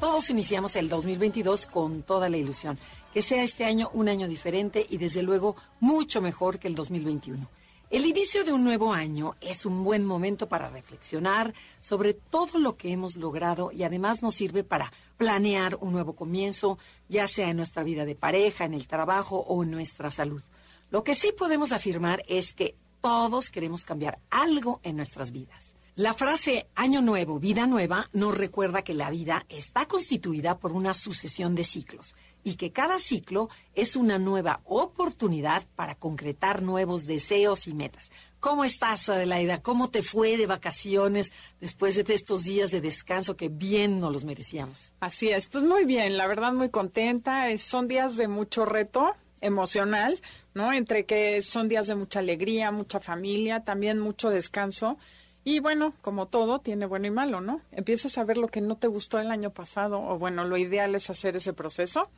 Todos iniciamos el 2022 con toda la ilusión, que sea este año un año diferente y desde luego mucho mejor que el 2021. El inicio de un nuevo año es un buen momento para reflexionar sobre todo lo que hemos logrado y además nos sirve para planear un nuevo comienzo, ya sea en nuestra vida de pareja, en el trabajo o en nuestra salud. Lo que sí podemos afirmar es que todos queremos cambiar algo en nuestras vidas. La frase Año Nuevo, Vida Nueva nos recuerda que la vida está constituida por una sucesión de ciclos y que cada ciclo es una nueva oportunidad para concretar nuevos deseos y metas. ¿Cómo estás, Adelaida? ¿Cómo te fue de vacaciones después de estos días de descanso que bien nos los merecíamos? Así es, pues muy bien, la verdad muy contenta. son días de mucho reto emocional, ¿no? Entre que son días de mucha alegría, mucha familia, también mucho descanso. Y bueno, como todo, tiene bueno y malo, ¿no? Empiezas a ver lo que no te gustó el año pasado, o bueno, lo ideal es hacer ese proceso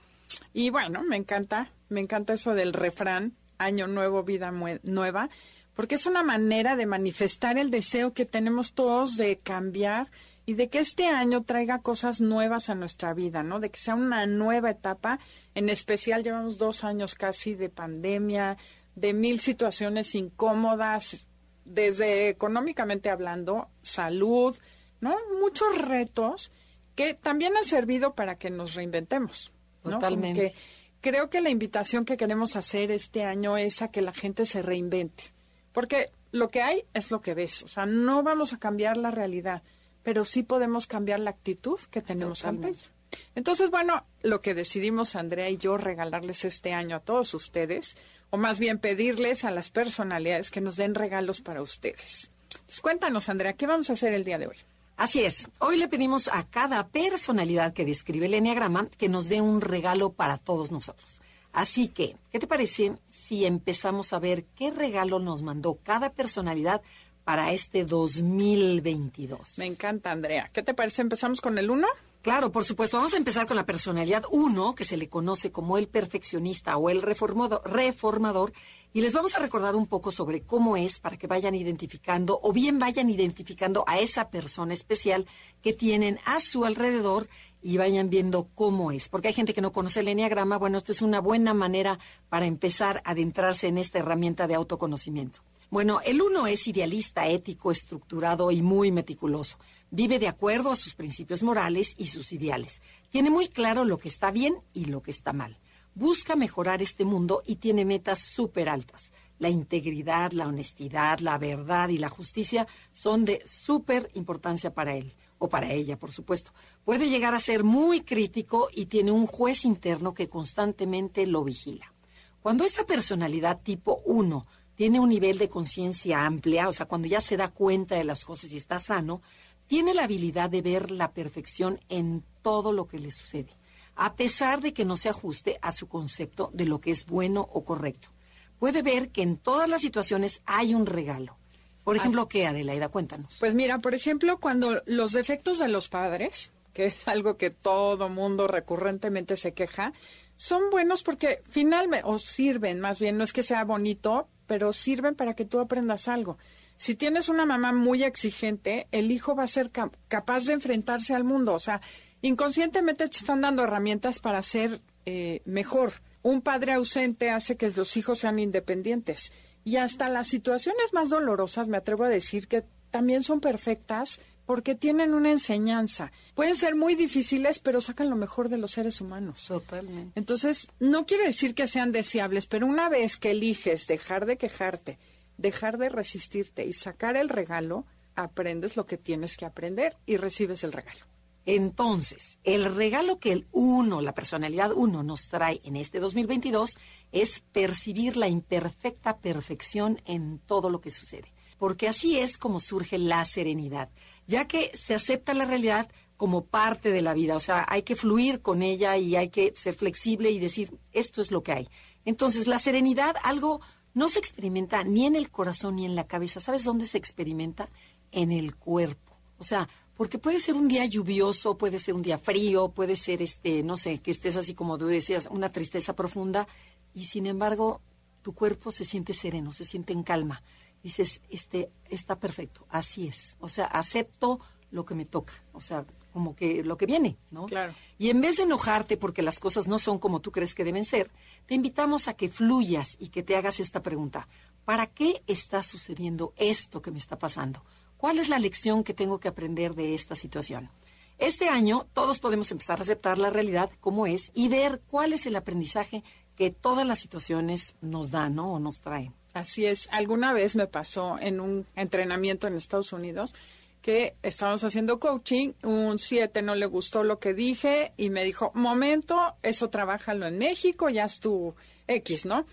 y bueno, me encanta, me encanta eso del refrán, año nuevo, vida nueva, porque es una manera de manifestar el deseo que tenemos todos de cambiar y de que este año traiga cosas nuevas a nuestra vida, ¿no? De que sea una nueva etapa. En especial llevamos dos años casi de pandemia, de mil situaciones incómodas, desde económicamente hablando, salud, ¿no? Muchos retos que también han servido para que nos reinventemos. Totalmente. creo que la invitación que queremos hacer este año es a que la gente se reinvente. Porque lo que hay es lo que ves. O sea, no vamos a cambiar la realidad, pero sí podemos cambiar la actitud que tenemos ante ella. Entonces, bueno, lo que decidimos Andrea y yo regalarles este año a todos ustedes, o más bien pedirles a las personalidades que nos den regalos para ustedes. Entonces, cuéntanos, Andrea, ¿qué vamos a hacer el día de hoy? Así es. Hoy le pedimos a cada personalidad que describe el Enneagrama que nos dé un regalo para todos nosotros. Así que, ¿qué te parece si empezamos a ver qué regalo nos mandó cada personalidad para este 2022? Me encanta, Andrea. ¿Qué te parece? ¿Empezamos con el 1? Claro, por supuesto. Vamos a empezar con la personalidad 1, que se le conoce como el perfeccionista o el reformador, y les vamos a recordar un poco sobre cómo es para que vayan identificando o bien vayan identificando a esa persona especial que tienen a su alrededor y vayan viendo cómo es. Porque hay gente que no conoce el enneagrama. Bueno, esto es una buena manera para empezar a adentrarse en esta herramienta de autoconocimiento. Bueno, el uno es idealista, ético, estructurado y muy meticuloso. Vive de acuerdo a sus principios morales y sus ideales. Tiene muy claro lo que está bien y lo que está mal busca mejorar este mundo y tiene metas súper altas. La integridad, la honestidad, la verdad y la justicia son de súper importancia para él, o para ella, por supuesto. Puede llegar a ser muy crítico y tiene un juez interno que constantemente lo vigila. Cuando esta personalidad tipo 1 tiene un nivel de conciencia amplia, o sea, cuando ya se da cuenta de las cosas y está sano, tiene la habilidad de ver la perfección en todo lo que le sucede a pesar de que no se ajuste a su concepto de lo que es bueno o correcto. Puede ver que en todas las situaciones hay un regalo. Por ejemplo, ¿qué, Adelaida? Cuéntanos. Pues mira, por ejemplo, cuando los defectos de los padres, que es algo que todo mundo recurrentemente se queja, son buenos porque finalmente, o sirven más bien, no es que sea bonito, pero sirven para que tú aprendas algo. Si tienes una mamá muy exigente, el hijo va a ser capaz de enfrentarse al mundo. O sea, inconscientemente te están dando herramientas para ser eh, mejor. Un padre ausente hace que los hijos sean independientes. Y hasta las situaciones más dolorosas, me atrevo a decir que también son perfectas porque tienen una enseñanza. Pueden ser muy difíciles, pero sacan lo mejor de los seres humanos. Totalmente. Entonces, no quiere decir que sean deseables, pero una vez que eliges dejar de quejarte, dejar de resistirte y sacar el regalo, aprendes lo que tienes que aprender y recibes el regalo. Entonces, el regalo que el uno, la personalidad uno, nos trae en este 2022 es percibir la imperfecta perfección en todo lo que sucede. Porque así es como surge la serenidad, ya que se acepta la realidad como parte de la vida. O sea, hay que fluir con ella y hay que ser flexible y decir, esto es lo que hay. Entonces, la serenidad, algo no se experimenta ni en el corazón ni en la cabeza. ¿Sabes dónde se experimenta? En el cuerpo. O sea, porque puede ser un día lluvioso, puede ser un día frío, puede ser, este, no sé, que estés así como tú decías, una tristeza profunda, y sin embargo, tu cuerpo se siente sereno, se siente en calma. Dices, este, está perfecto, así es. O sea, acepto lo que me toca. O sea, como que lo que viene, ¿no? Claro. Y en vez de enojarte porque las cosas no son como tú crees que deben ser, te invitamos a que fluyas y que te hagas esta pregunta. ¿Para qué está sucediendo esto que me está pasando? ¿Cuál es la lección que tengo que aprender de esta situación? Este año todos podemos empezar a aceptar la realidad como es y ver cuál es el aprendizaje que todas las situaciones nos dan o nos traen. Así es. Alguna vez me pasó en un entrenamiento en Estados Unidos que estábamos haciendo coaching, un 7 no le gustó lo que dije y me dijo, momento, eso trabájalo en México, ya es tu X, ¿no?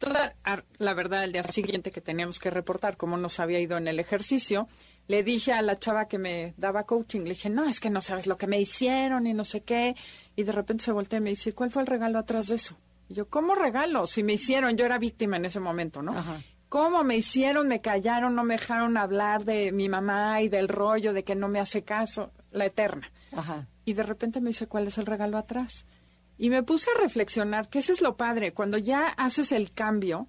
Entonces, la verdad, el día siguiente que teníamos que reportar cómo nos había ido en el ejercicio, le dije a la chava que me daba coaching, le dije, no, es que no sabes lo que me hicieron y no sé qué. Y de repente se voltea y me dice, ¿cuál fue el regalo atrás de eso? Y yo, ¿cómo regalo? Si me hicieron, yo era víctima en ese momento, ¿no? ¿Cómo me hicieron? Me callaron, no me dejaron hablar de mi mamá y del rollo de que no me hace caso, la eterna. Ajá. Y de repente me dice, ¿cuál es el regalo atrás? Y me puse a reflexionar, que ese es lo padre, cuando ya haces el cambio,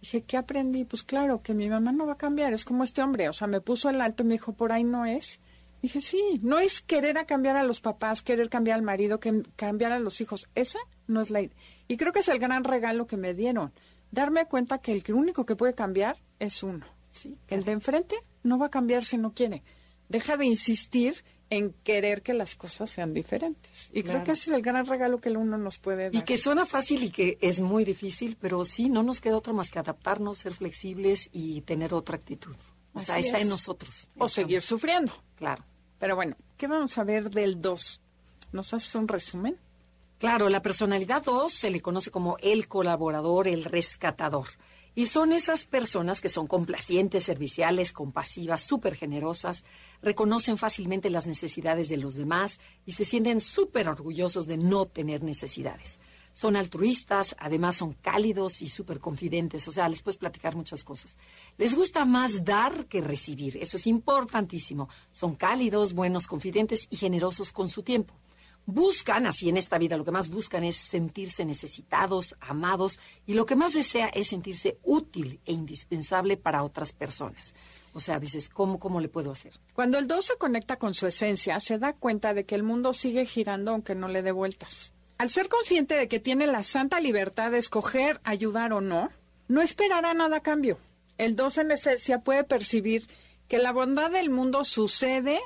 Dije, ¿qué aprendí? Pues claro, que mi mamá no va a cambiar, es como este hombre. O sea, me puso el alto y me dijo, por ahí no es. Dije, sí, no es querer a cambiar a los papás, querer cambiar al marido, que cambiar a los hijos. Esa no es la idea. Y creo que es el gran regalo que me dieron. Darme cuenta que el único que puede cambiar es uno. Sí, el de enfrente no va a cambiar si no quiere. Deja de insistir en querer que las cosas sean diferentes. Y creo que ese es el gran regalo que el uno nos puede dar. Y que suena fácil y que es muy difícil, pero sí, no nos queda otro más que adaptarnos, ser flexibles y tener otra actitud. O sea, está es. en nosotros. o seguir sufriendo. Claro. Pero bueno, ¿qué vamos a ver del 2? ¿Nos haces un resumen? Claro, la personalidad 2 se le conoce como el colaborador, el rescatador. Y son esas personas que son complacientes, serviciales, compasivas, súper generosas, reconocen fácilmente las necesidades de los demás y se sienten súper orgullosos de no tener necesidades. Son altruistas, además son cálidos y súper confidentes, o sea, les puedes platicar muchas cosas. Les gusta más dar que recibir, eso es importantísimo. Son cálidos, buenos, confidentes y generosos con su tiempo buscan, así en esta vida, lo que más buscan es sentirse necesitados, amados, y lo que más desea es sentirse útil e indispensable para otras personas. O sea, dices, ¿cómo, cómo le puedo hacer? Cuando el 2 se conecta con su esencia, se da cuenta de que el mundo sigue girando aunque no le dé vueltas. Al ser consciente de que tiene la santa libertad de escoger ayudar o no, no esperará nada a cambio. El 2 en esencia puede percibir que la bondad del mundo sucede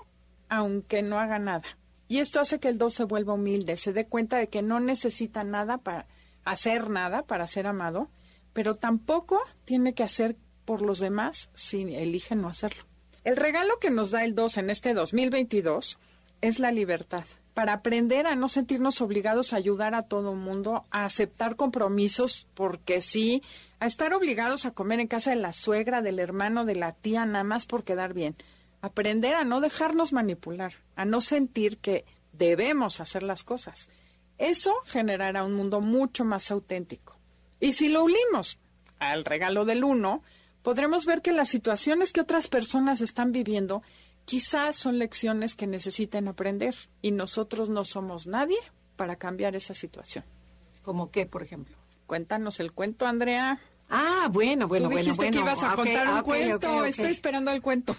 aunque no haga nada. Y esto hace que el 2 se vuelva humilde, se dé cuenta de que no necesita nada para hacer nada para ser amado, pero tampoco tiene que hacer por los demás si elige no hacerlo. El regalo que nos da el 2 en este 2022 es la libertad, para aprender a no sentirnos obligados a ayudar a todo el mundo, a aceptar compromisos porque sí, a estar obligados a comer en casa de la suegra, del hermano, de la tía, nada más por quedar bien. Aprender a no dejarnos manipular, a no sentir que debemos hacer las cosas. Eso generará un mundo mucho más auténtico. Y si lo unimos al regalo del uno, podremos ver que las situaciones que otras personas están viviendo quizás son lecciones que necesiten aprender y nosotros no somos nadie para cambiar esa situación. ¿Cómo qué, por ejemplo? Cuéntanos el cuento, Andrea. Ah, bueno, bueno, Tú bueno, dijiste bueno. que ibas a contar un cuento. ok, ok. Estoy esperando el cuento.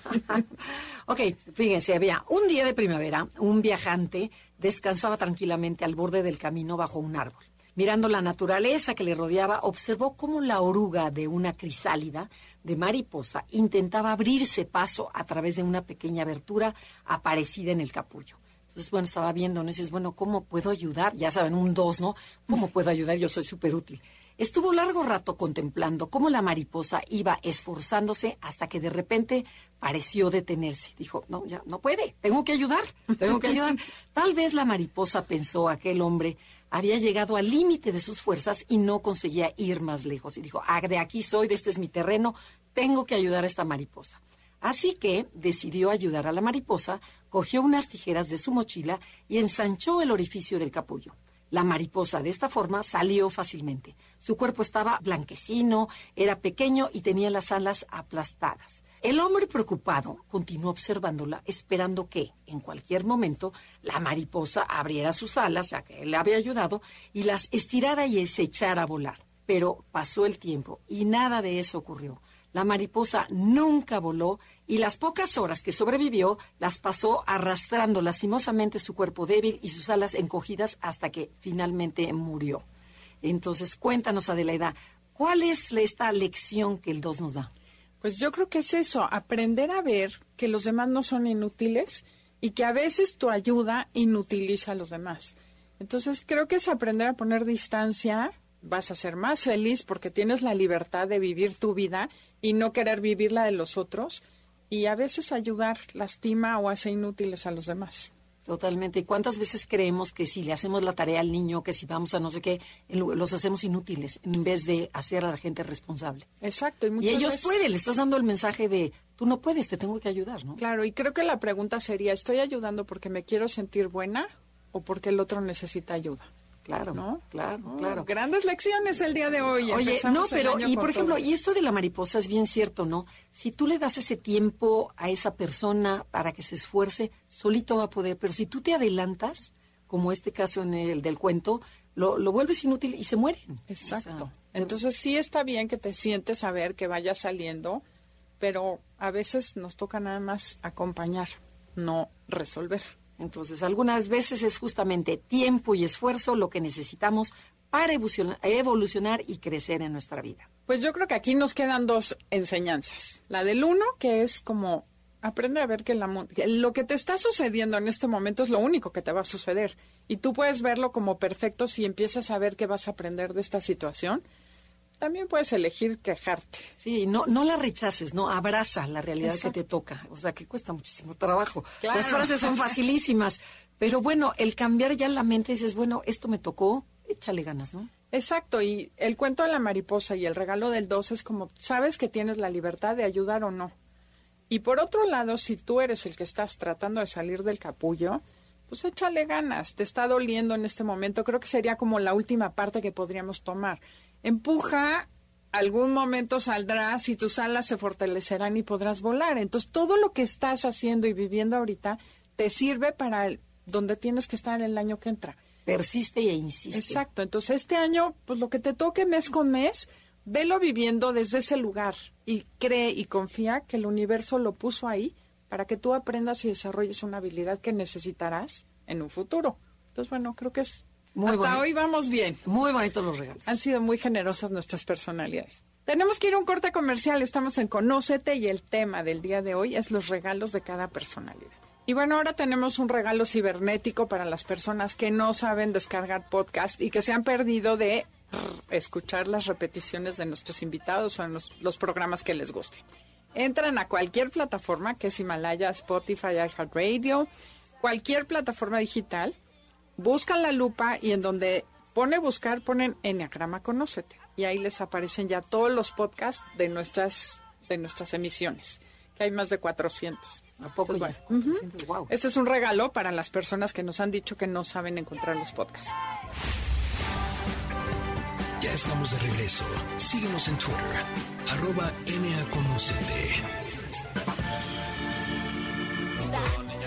ok, fíjense, había un día de primavera, un viajante descansaba tranquilamente al borde del camino bajo un árbol. Mirando la naturaleza que le rodeaba, observó cómo la oruga de una crisálida de mariposa intentaba abrirse paso a través de una pequeña abertura aparecida en el capullo. Entonces, bueno, estaba viendo, ¿no? Y dices, bueno, ¿cómo puedo ayudar? Ya saben, un dos, ¿no? ¿Cómo puedo ayudar? Yo soy súper útil. Estuvo largo rato contemplando cómo la mariposa iba esforzándose hasta que de repente pareció detenerse. Dijo, no, ya no puede, tengo que ayudar, tengo que ayudar. Tal vez la mariposa pensó aquel hombre había llegado al límite de sus fuerzas y no conseguía ir más lejos. Y dijo, ah, de aquí soy, de este es mi terreno, tengo que ayudar a esta mariposa. Así que decidió ayudar a la mariposa, cogió unas tijeras de su mochila y ensanchó el orificio del capullo. La mariposa de esta forma salió fácilmente. Su cuerpo estaba blanquecino, era pequeño y tenía las alas aplastadas. El hombre preocupado continuó observándola, esperando que, en cualquier momento, la mariposa abriera sus alas, ya que él le había ayudado, y las estirara y se echara a volar. Pero pasó el tiempo y nada de eso ocurrió. La mariposa nunca voló y las pocas horas que sobrevivió las pasó arrastrando lastimosamente su cuerpo débil y sus alas encogidas hasta que finalmente murió. Entonces, cuéntanos, Adelaida, ¿cuál es esta lección que el 2 nos da? Pues yo creo que es eso, aprender a ver que los demás no son inútiles y que a veces tu ayuda inutiliza a los demás. Entonces, creo que es aprender a poner distancia vas a ser más feliz porque tienes la libertad de vivir tu vida y no querer vivir la de los otros y a veces ayudar lastima o hace inútiles a los demás. Totalmente. ¿Y cuántas veces creemos que si le hacemos la tarea al niño, que si vamos a no sé qué, los hacemos inútiles en vez de hacer a la gente responsable? Exacto. Y, ellos pueden, le estás dando el mensaje de, tú no puedes, te tengo que ayudar, ¿no? Claro, y creo que la pregunta sería, ¿estoy ayudando porque me quiero sentir buena o porque el otro necesita ayuda? Claro, ¿no? Claro, oh, claro. Grandes lecciones el día de hoy. Oye, no, pero, y por ejemplo, y esto de la mariposa es bien cierto, ¿no? Si tú le das ese tiempo a esa persona para que se esfuerce, solito va a poder, pero si tú te adelantas, como este caso en el del cuento, lo, lo vuelves inútil y se mueren. Exacto. Entonces sí está bien que te sientes a ver que vaya saliendo, pero a veces nos toca nada más acompañar, no resolver. Entonces, algunas veces es justamente tiempo y esfuerzo lo que necesitamos para evolucionar y crecer en nuestra vida. Pues yo creo que aquí nos quedan dos enseñanzas. La del uno, que es como aprende a ver que, lo que te está sucediendo en este momento es lo único que te va a suceder. Y tú puedes verlo como perfecto si empiezas a ver que vas a aprender de esta situación también puedes elegir quejarte. Sí, no, no la rechaces, no, abraza la realidad que te toca. O sea, que cuesta muchísimo trabajo. Las frases son facilísimas. Pero bueno, el cambiar ya la mente, dices, bueno, esto me tocó, échale ganas, ¿no? Exacto, y el cuento de la mariposa y el regalo del dos es como, sabes que tienes la libertad de ayudar o no. Y por otro lado, si tú eres el que estás tratando de salir del capullo, pues échale ganas, te está doliendo en este momento. Creo que sería como la última parte que podríamos tomar empuja, algún momento saldrás y tus alas se fortalecerán y podrás volar. Entonces, todo lo que estás haciendo y viviendo ahorita te sirve para donde tienes que estar el año que entra. Persiste e insiste. Exacto. Entonces, este año, pues lo que te toque mes con mes, velo viviendo desde ese lugar y cree y confía que el universo lo puso ahí para que tú aprendas y desarrolles una habilidad que necesitarás en un futuro. Entonces, bueno, creo que es hasta hoy vamos bien. Muy bonitos los regalos. Han sido muy generosas nuestras personalidades. Tenemos que ir a un corte comercial. Estamos en Conócete y el tema del día de hoy es los regalos de cada personalidad. Y bueno, ahora tenemos un regalo cibernético para las personas que no saben descargar podcast y que se han perdido de escuchar las repeticiones de nuestros invitados o en los, los programas que les gusten. Entran a cualquier plataforma que es Himalaya, Spotify, iHeartRadio, cualquier plataforma digital buscan la lupa y en donde pone buscar ponen Enneagrama Conócete. Y ahí les aparecen ya todos los podcasts de nuestras, de nuestras emisiones, que hay más de 400. ¿A poco pues Este es un regalo para las personas que nos han dicho que no saben encontrar los podcasts. Ya estamos de regreso. Síguenos en Twitter, arroba NAConocete.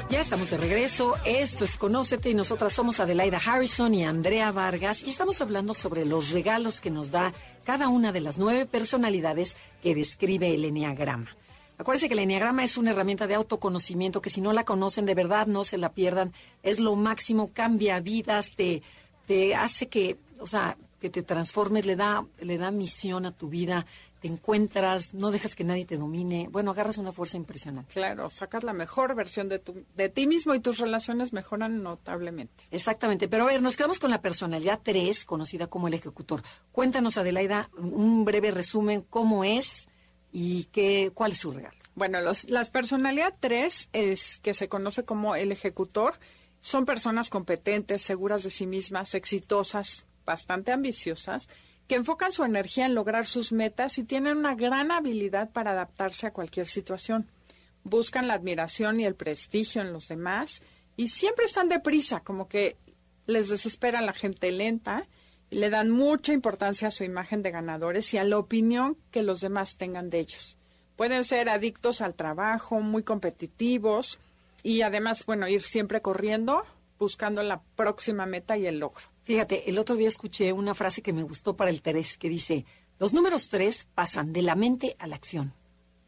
Ya estamos de regreso. Esto es Conócete y nosotras somos Adelaida Harrison y Andrea Vargas y estamos hablando sobre los regalos que nos da cada una de las nueve personalidades que describe el Enneagrama. Acuérdense que el Enneagrama es una herramienta de autoconocimiento que si no la conocen de verdad no se la pierdan. Es lo máximo, cambia vidas, te, te hace que, o sea, que te transformes, le da, le da misión a tu vida, te encuentras, no dejas que nadie te domine. Bueno, agarras una fuerza impresionante. Claro, sacas la mejor versión de, tu, de ti mismo y tus relaciones mejoran notablemente. Exactamente. Pero a ver, nos quedamos con la personalidad 3, conocida como el ejecutor. Cuéntanos, Adelaida, un breve resumen, cómo es y qué, cuál es su regalo. Bueno, los, las personalidad 3 es que se conoce como el ejecutor. Son personas competentes, seguras de sí mismas, exitosas, bastante ambiciosas que enfocan su energía en lograr sus metas y tienen una gran habilidad para adaptarse a cualquier situación. buscan la admiración y el prestigio en los demás y siempre están deprisa, como que les desespera la gente lenta y le dan mucha importancia a su imagen de ganadores y a la opinión que los demás tengan de ellos. Pueden ser adictos al trabajo, muy competitivos y además, bueno, ir siempre corriendo buscando la próxima meta y el logro. Fíjate, el otro día escuché una frase que me gustó para el tres que dice, los números tres pasan de la mente a la acción.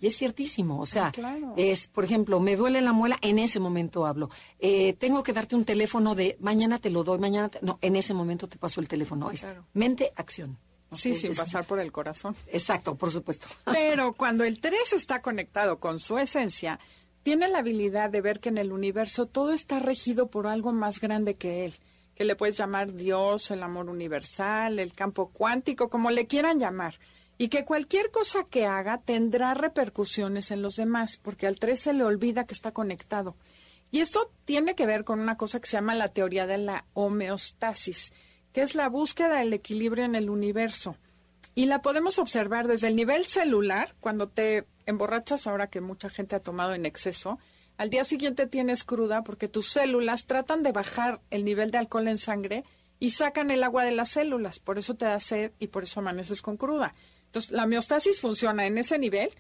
Y es ciertísimo, o sea, Ah, es, por ejemplo, me duele la muela, en ese momento hablo. Eh, tengo que darte un teléfono de mañana te lo doy, mañana te... No, en ese momento te paso el teléfono. Es Claro. mente, acción. Sí, sin es- pasar por el corazón. Exacto, por supuesto. Pero cuando el 3 está conectado con su esencia, tiene la habilidad de ver que en el universo todo está regido por algo más grande que él, que le puedes llamar Dios, el amor universal, el campo cuántico, como le quieran llamar, y que cualquier cosa que haga tendrá repercusiones en los demás, porque al 3 se le olvida que está conectado. Y esto tiene que ver con una cosa que se llama la teoría de la homeostasis, que es la búsqueda del equilibrio en el universo. Y la podemos observar desde el nivel celular, cuando te emborrachas, ahora que mucha gente ha tomado en exceso, al día siguiente tienes cruda porque tus células tratan de bajar el nivel de alcohol en sangre y sacan el agua de las células. Por eso te da sed y por eso amaneces con cruda. Entonces, la homeostasis funciona en ese nivel,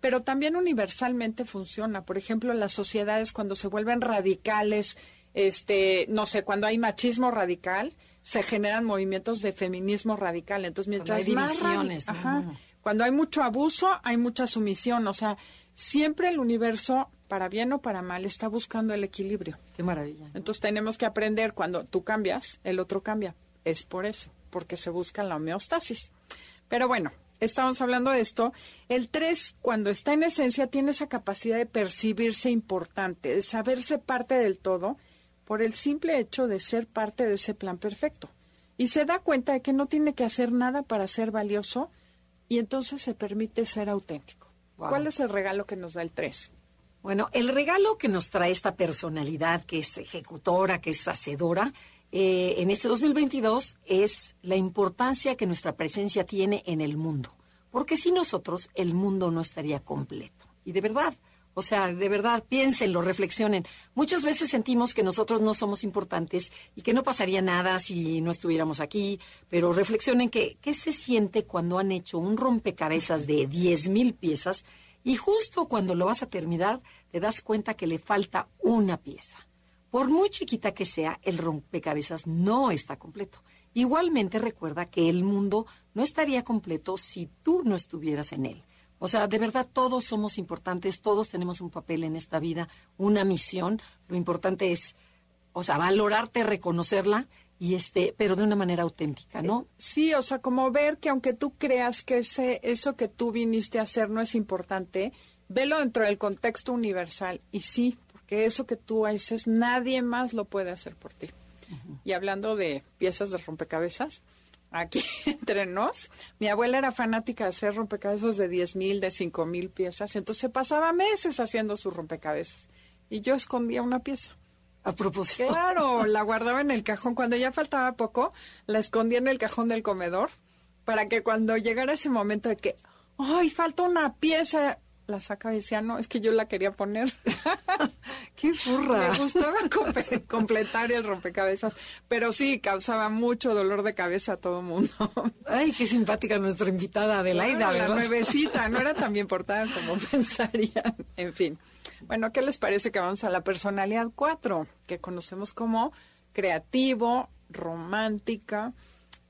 pero también universalmente funciona. Por ejemplo, las sociedades cuando se vuelven radicales, este, no sé, cuando hay machismo radical, se generan movimientos de feminismo radical. Entonces, mientras hay más radi- divisiones, ¿no? Ajá. cuando hay mucho abuso, hay mucha sumisión. O sea, siempre el universo, para bien o para mal, está buscando el equilibrio. Qué maravilla. Entonces tenemos que aprender cuando tú cambias, el otro cambia. Es por eso, porque se busca la homeostasis. Pero bueno, estamos hablando de esto. El 3, cuando está en esencia, tiene esa capacidad de percibirse importante, de saberse parte del todo, por el simple hecho de ser parte de ese plan perfecto. Y se da cuenta de que no tiene que hacer nada para ser valioso y entonces se permite ser auténtico. Wow. ¿Cuál es el regalo que nos da el 3? Bueno, el regalo que nos trae esta personalidad que es ejecutora, que es hacedora, eh, en este 2022 es la importancia que nuestra presencia tiene en el mundo. Porque sin nosotros el mundo no estaría completo. Y de verdad, o sea, de verdad, piénsenlo, reflexionen. Muchas veces sentimos que nosotros no somos importantes y que no pasaría nada si no estuviéramos aquí, pero reflexionen que qué se siente cuando han hecho un rompecabezas de 10 mil piezas y justo cuando lo vas a terminar te das cuenta que le falta una pieza. Por muy chiquita que sea, el rompecabezas no está completo. Igualmente recuerda que el mundo no estaría completo si tú no estuvieras en él. O sea, de verdad todos somos importantes, todos tenemos un papel en esta vida, una misión. Lo importante es, o sea, valorarte, reconocerla y este, pero de una manera auténtica, ¿no? Sí, o sea, como ver que aunque tú creas que ese, eso que tú viniste a hacer no es importante, velo dentro del contexto universal. Y sí, porque eso que tú haces, nadie más lo puede hacer por ti. Y hablando de piezas de rompecabezas, aquí entre nos, mi abuela era fanática de hacer rompecabezas de 10 mil, de 5 mil piezas, entonces se pasaba meses haciendo sus rompecabezas. Y yo escondía una pieza. A propósito. Claro, la guardaba en el cajón. Cuando ya faltaba poco, la escondía en el cajón del comedor para que cuando llegara ese momento de que, ay, falta una pieza, la sacaba y decía, no, es que yo la quería poner. ¡Qué burra! Me gustaba completar el rompecabezas, pero sí, causaba mucho dolor de cabeza a todo mundo. Ay, qué simpática nuestra invitada Adelaida, Claro, la nuevecita, no era tan bien portada como pensarían. En fin. Bueno, ¿qué les parece que vamos a la personalidad 4, que conocemos como creativo, romántica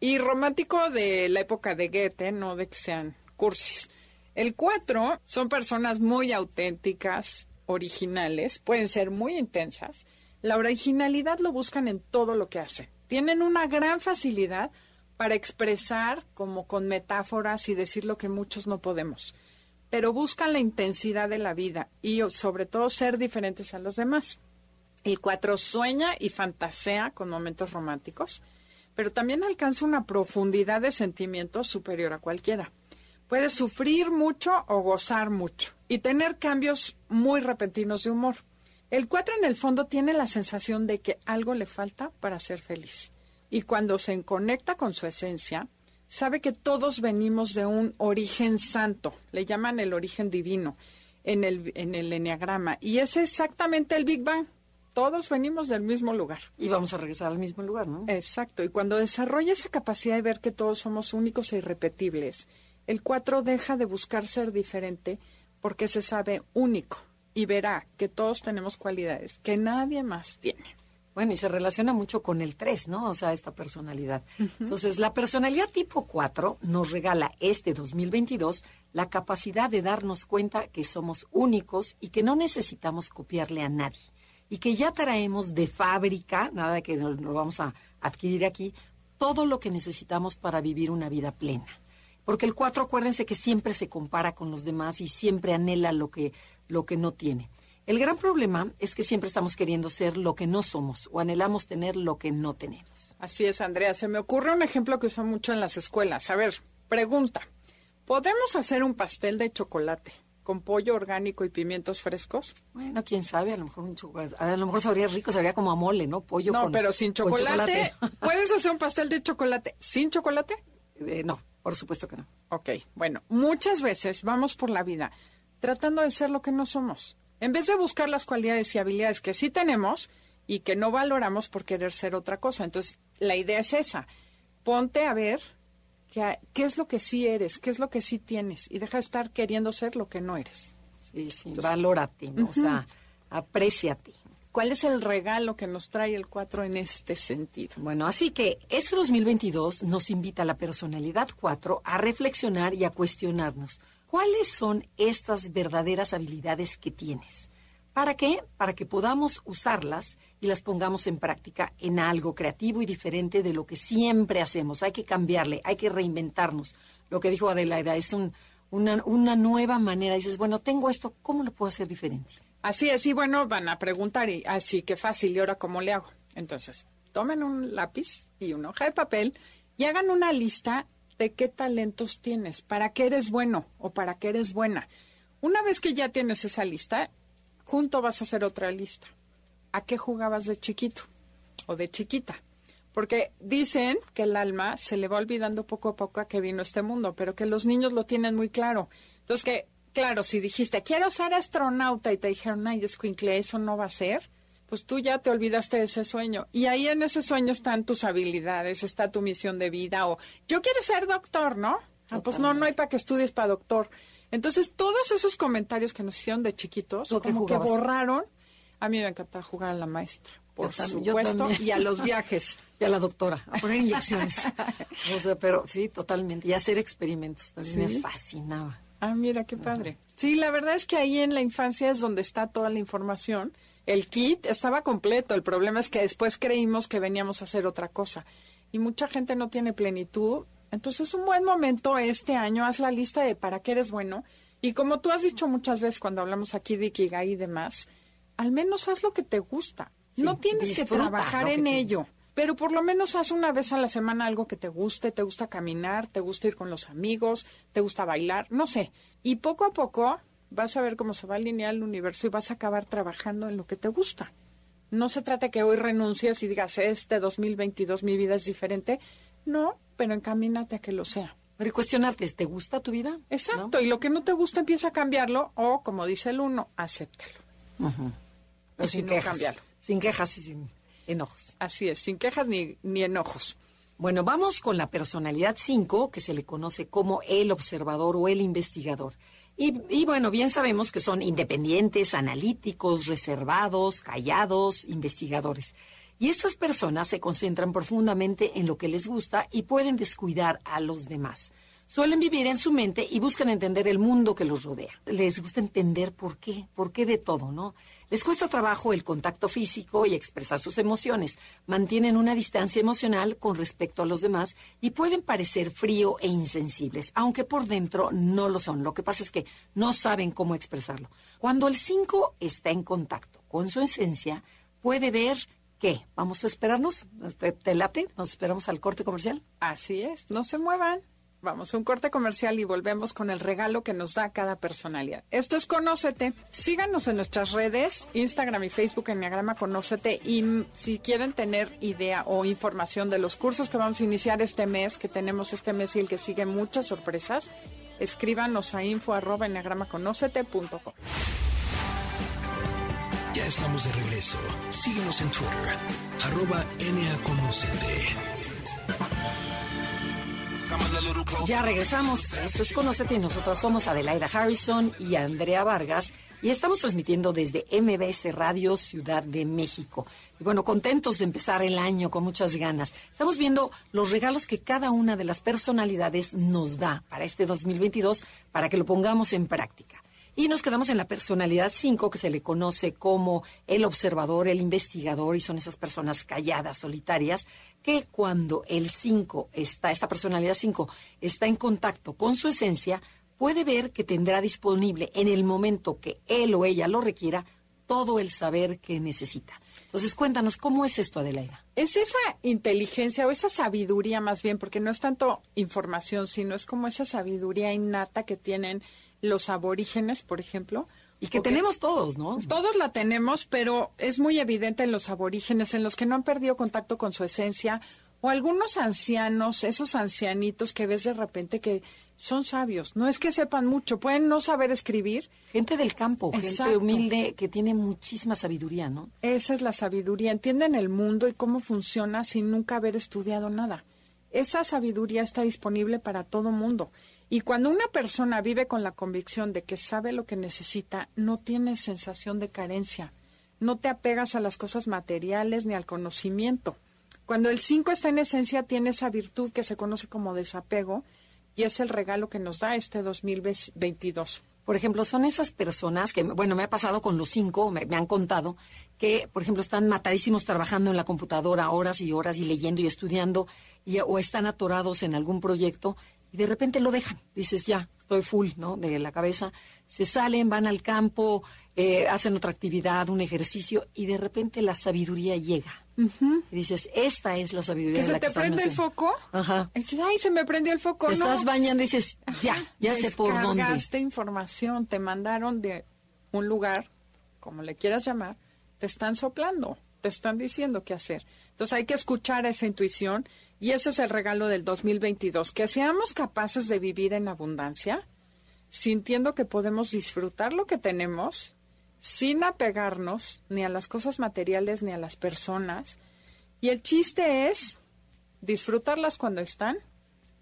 y romántico de la época de Goethe, no de que sean cursis. El 4 son personas muy auténticas, originales, pueden ser muy intensas. La originalidad lo buscan en todo lo que hacen. Tienen una gran facilidad para expresar como con metáforas y decir lo que muchos no podemos. Pero buscan la intensidad de la vida y sobre todo ser diferentes a los demás. El 4 sueña y fantasea con momentos románticos, pero también alcanza una profundidad de sentimientos superior a cualquiera. Puede sufrir mucho o gozar mucho y tener cambios muy repentinos de humor. El 4 en el fondo tiene la sensación de que algo le falta para ser feliz. Y cuando se conecta con su esencia, sabe que todos venimos de un origen santo, le llaman el origen divino. en el, en el enneagrama. Y es exactamente el Big Bang. Todos venimos del mismo lugar. Y vamos a regresar al mismo lugar, ¿no? Exacto. Y cuando desarrolla esa capacidad de ver que todos somos únicos e irrepetibles, el 4 deja de buscar ser diferente porque se sabe único y verá que todos tenemos cualidades que nadie más tiene. Bueno, y se relaciona mucho con el 3, ¿no? O sea, esta personalidad. Entonces, la personalidad tipo 4 nos regala este 2022 la capacidad de darnos cuenta que somos únicos y que no necesitamos copiarle a nadie. Y que ya traemos de fábrica, nada de que lo, lo vamos a adquirir aquí, todo lo que necesitamos para vivir una vida plena. Porque el 4, acuérdense que siempre se compara con los demás y siempre anhela lo que, lo que no tiene. El gran problema es que siempre estamos queriendo ser lo que no somos o anhelamos tener lo que no tenemos. Así es, Andrea. Se me ocurre un ejemplo que usan mucho en las escuelas. A ver, pregunta. ¿Podemos hacer un pastel de chocolate con pollo orgánico y pimientos frescos? Bueno, quién sabe, a lo mejor un chocolate, a lo mejor sabría rico, sabría como a mole, ¿no? Pollo no, con pero sin chocolate. ¿Puedes hacer un pastel de chocolate sin chocolate? Eh, no, por supuesto que no. Ok, bueno, muchas veces vamos por la vida tratando de ser lo que no somos. En vez de buscar las cualidades y habilidades que sí tenemos y que no valoramos por querer ser otra cosa. Entonces, la idea es esa. Ponte a ver qué, qué es lo que sí eres, qué es lo que sí tienes y deja de estar queriendo ser lo que no eres. Sí, sí, valórate, ¿no? o sea, apréciate. ¿Cuál es el regalo que nos trae el 4 en este sentido? Bueno, así que este 2022 nos invita a la personalidad 4 a reflexionar y a cuestionarnos cuáles son estas verdaderas habilidades que tienes. ¿Para qué? Para que podamos usarlas y las pongamos en práctica en algo creativo y diferente de lo que siempre hacemos. Hay que cambiarle, hay que reinventarnos. Lo que dijo Adelaida es un, una, una nueva manera. Dices, bueno, tengo esto, ¿cómo lo puedo hacer diferente? Así es, y bueno, van a preguntar, y así que fácil, ¿y ahora cómo le hago? Entonces, tomen un lápiz y una hoja de papel y hagan una lista de qué talentos tienes, para qué eres bueno o para qué eres buena. Una vez que ya tienes esa lista, junto vas a hacer otra lista. ¿A qué jugabas de chiquito o de chiquita? Porque dicen que el alma se le va olvidando poco a poco a que vino este mundo, pero que los niños lo tienen muy claro. Entonces, que, claro, si dijiste, quiero ser astronauta y te dijeron, ay, escuincle, eso no va a ser, pues tú ya te olvidaste de ese sueño. Y ahí en ese sueño están tus habilidades, está tu misión de vida, o yo quiero ser doctor, ¿no? Ah, pues no, no hay para que estudies para doctor. Entonces, todos esos comentarios que nos hicieron de chiquitos, Lo como que borraron. A mí me encantaba jugar a la maestra, por yo supuesto, también. y a los viajes. Y a la doctora, a poner inyecciones. o sea, pero sí, totalmente. Y hacer experimentos. También Sí. me fascinaba. Ah, mira, qué padre. Sí, la verdad es que ahí en la infancia es donde está toda la información. El kit estaba completo. El problema es que después creímos que veníamos a hacer otra cosa. Y mucha gente no tiene plenitud. Entonces, un buen momento este año, haz la lista de para qué eres bueno. Y como tú has dicho muchas veces cuando hablamos aquí de Ikigai y demás, al menos haz lo que te gusta. Sí, no tienes que trabajar que en ello. Pero por lo menos haz una vez a la semana algo que te guste, te gusta caminar, te gusta ir con los amigos, te gusta bailar, no sé. Y poco a poco vas a ver cómo se va a alinear el universo y vas a acabar trabajando en lo que te gusta. No se trata que hoy renuncies y digas, este 2022 mi vida es diferente. No, pero encamínate a que lo sea. Pero y cuestionarte, ¿te gusta tu vida? Exacto, y lo que no te gusta empieza a cambiarlo o, como dice el uno, acéptalo. Y si sin no, quejas. Sin quejas y sin enojos. Así es, sin quejas ni, ni enojos. Bueno, vamos con la personalidad 5, que se le conoce como el observador o el investigador. Y, y bueno, bien sabemos que son independientes, analíticos, reservados, callados, investigadores. Y estas personas se concentran profundamente en lo que les gusta y pueden descuidar a los demás. Suelen vivir en su mente y buscan entender el mundo que los rodea. Les gusta entender por qué, por qué de todo, ¿no? Les cuesta trabajo el contacto físico y expresar sus emociones. Mantienen una distancia emocional con respecto a los demás y pueden parecer frío e insensibles, aunque por dentro no lo son. Lo que pasa es que no saben cómo expresarlo. Cuando el 5 está en contacto con su esencia, puede ver ¿Qué? ¿Vamos a esperarnos? ¿Te, te late? ¿Nos esperamos al corte comercial? Así es, no se muevan. Vamos un corte comercial y volvemos con el regalo que nos da cada personalidad. Esto es Conócete. Síganos en nuestras redes, Instagram y Facebook, Enneagrama Conócete. Y si quieren tener idea o información de los cursos que vamos a iniciar este mes, que tenemos este mes y el que sigue muchas sorpresas, escríbanos a info arroba. Ya estamos de regreso. Síguenos en Twitter, arroba. Ya regresamos. Esto es Conocete y nosotros somos Adelaida Harrison y Andrea Vargas y estamos transmitiendo desde MBS Radio Ciudad de México. Y bueno, contentos de empezar el año con muchas ganas. Estamos viendo los regalos que cada una de las personalidades nos da para este 2022 para que lo pongamos en práctica. Y nos quedamos en la personalidad 5, que se le conoce como el observador, el investigador, y son esas personas calladas, solitarias, que cuando el 5 está, esta personalidad 5, está en contacto con su esencia, puede ver que tendrá disponible en el momento que él o ella lo requiera todo el saber que necesita. Entonces, cuéntanos, ¿cómo es esto, Adelaida? Es esa inteligencia o esa sabiduría más bien, porque no es tanto información, sino es como esa sabiduría innata que tienen los aborígenes, por ejemplo. Y que tenemos todos, ¿no? Todos la tenemos, pero es muy evidente en los aborígenes, en los que no han perdido contacto con su esencia, o algunos ancianos, esos ancianitos que ves de repente que son sabios. No es que sepan mucho, pueden no saber escribir. Gente del campo, gente humilde que tiene muchísima sabiduría, ¿no? Esa es la sabiduría. Entienden el mundo y cómo funciona sin nunca haber estudiado nada. Esa sabiduría está disponible para todo mundo. Y cuando una persona vive con la convicción de que sabe lo que necesita, no tiene sensación de carencia. No te apegas a las cosas materiales ni al conocimiento. Cuando el 5 está en esencia, tiene esa virtud que se conoce como desapego y es el regalo que nos da este 2022. Por ejemplo, son esas personas que, bueno, me ha pasado con los cinco, me, han contado, que, por ejemplo, están matadísimos trabajando en la computadora horas y horas y leyendo y estudiando, y, o están atorados en algún proyecto y de repente lo dejan. Dices, ya, estoy full, ¿no? De la cabeza. Se salen, van al campo, eh, hacen otra actividad, un ejercicio, y de repente la sabiduría llega. Y dices, esta es la sabiduría. ¿Que se te prende el foco? Ajá. Dices, ay, se me prendió el foco. Te estás bañando y dices, ya, ya sé por dónde. Descargaste información, te mandaron de un lugar, como le quieras llamar, te están soplando, te están diciendo qué hacer. Entonces hay que escuchar esa intuición y ese es el regalo del 2022, que seamos capaces de vivir en abundancia, sintiendo que podemos disfrutar lo que tenemos sin apegarnos ni a las cosas materiales ni a las personas. Y el chiste es disfrutarlas cuando están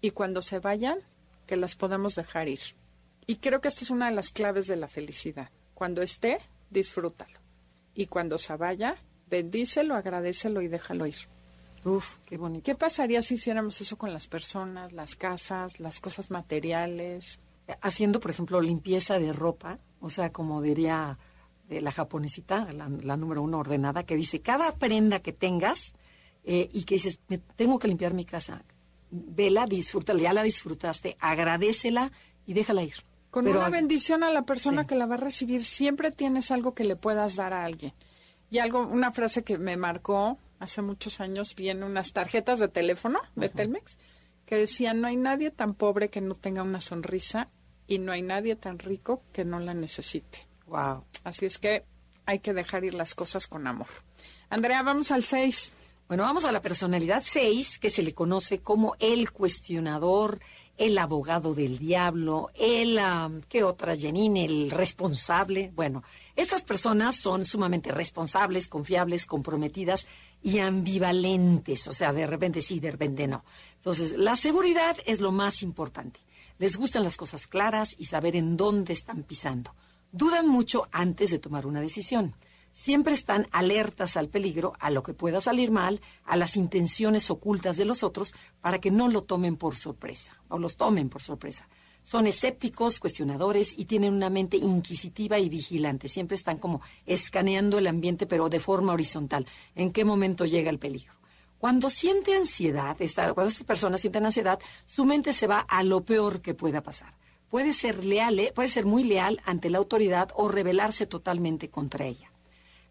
y cuando se vayan, que las podamos dejar ir. Y creo que esta es una de las claves de la felicidad. Cuando esté, disfrútalo. Y cuando se vaya, bendícelo, agradecelo y déjalo ir. Uf, qué bonito. ¿Qué pasaría si hiciéramos eso con las personas, las casas, las cosas materiales? Haciendo, por ejemplo, limpieza de ropa, o sea, como diría de la japonesita, la, número uno ordenada, que dice, cada prenda que tengas eh, y que dices, me tengo que limpiar mi casa, vela, disfrútala, ya la disfrutaste, agradecela y déjala ir. Con una bendición a la persona que la va a recibir, siempre tienes algo que le puedas dar a alguien. Y algo, una frase que me marcó hace muchos años vi en unas tarjetas de teléfono de Telmex que decían, no hay nadie tan pobre que no tenga una sonrisa y no hay nadie tan rico que no la necesite. Wow. Así es que hay que dejar ir las cosas con amor. Andrea, vamos al 6. Bueno, vamos a la personalidad 6, que se le conoce como el cuestionador, el abogado del diablo, el, ¿qué otra, Janine? El responsable. Bueno, estas personas son sumamente responsables, confiables, comprometidas y ambivalentes. O sea, de repente sí, de repente no. Entonces, la seguridad es lo más importante. Les gustan las cosas claras y saber en dónde están pisando. Dudan mucho antes de tomar una decisión siempre están alertas al peligro, a lo que pueda salir mal, a las intenciones ocultas de los otros, para que no lo tomen por sorpresa, o los tomen por sorpresa. Son escépticos, cuestionadores y tienen una mente inquisitiva y vigilante. Siempre están como escaneando el ambiente, pero de forma horizontal. ¿En qué momento llega el peligro? Cuando siente ansiedad, cuando estas personas sienten ansiedad, su mente se va a lo peor que pueda pasar. Puede ser leal, eh, puede ser muy leal ante la autoridad o rebelarse totalmente contra ella.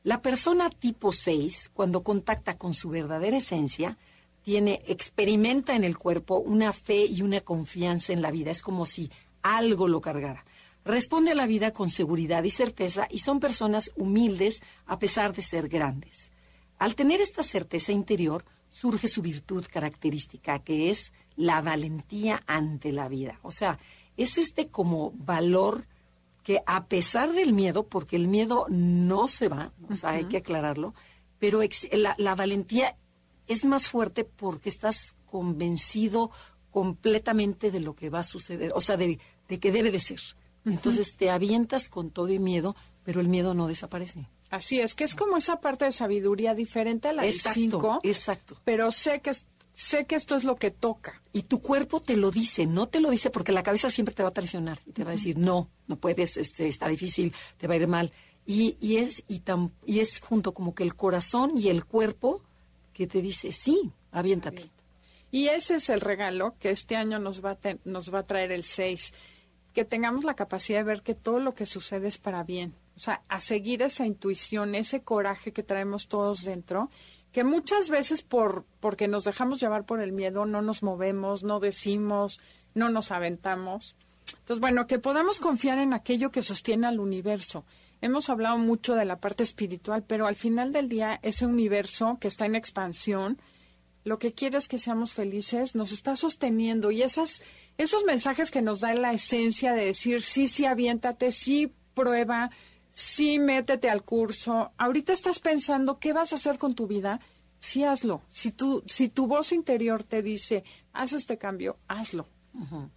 La persona tipo 6, cuando contacta con su verdadera esencia, tiene, experimenta en el cuerpo una fe y una confianza en la vida. Es como si algo lo cargara. Responde a la vida con seguridad y certeza y son personas humildes a pesar de ser grandes. Al tener esta certeza interior, surge su virtud característica, que es la valentía ante la vida. O sea, es este como valor que a pesar del miedo, porque el miedo no se va, o sea, hay que aclararlo, pero la, valentía es más fuerte porque estás convencido completamente de lo que va a suceder, o sea, de, que debe de ser. Entonces te avientas con todo y miedo, pero el miedo no desaparece. Así es, que es como esa parte de sabiduría diferente a la exacto, del 5. Exacto. Pero sé que sé que esto es lo que toca. Y tu cuerpo te lo dice, no te lo dice porque la cabeza siempre te va a traicionar y te va a decir, no, no puedes, este, está difícil, te va a ir mal. Y, y, es, y, y es junto como que el corazón y el cuerpo que te dice, sí, aviéntate. Y ese es el regalo que este año nos va a, nos va a traer el 6, que tengamos la capacidad de ver que todo lo que sucede es para bien. O sea, a seguir esa intuición, ese coraje que traemos todos dentro que muchas veces por porque nos dejamos llevar por el miedo no nos movemos, no decimos, no nos aventamos. Entonces, bueno, que podamos confiar en aquello que sostiene al universo. Hemos hablado mucho de la parte espiritual, pero al final del día ese universo que está en expansión, lo que quiere es que seamos felices, nos está sosteniendo y esas esos mensajes que nos da la esencia de decir sí, sí, aviéntate, sí, prueba, sí métete al curso. Ahorita estás pensando qué vas a hacer con tu vida. Sí hazlo. Si tu, si tu voz interior te dice, haz este cambio, hazlo.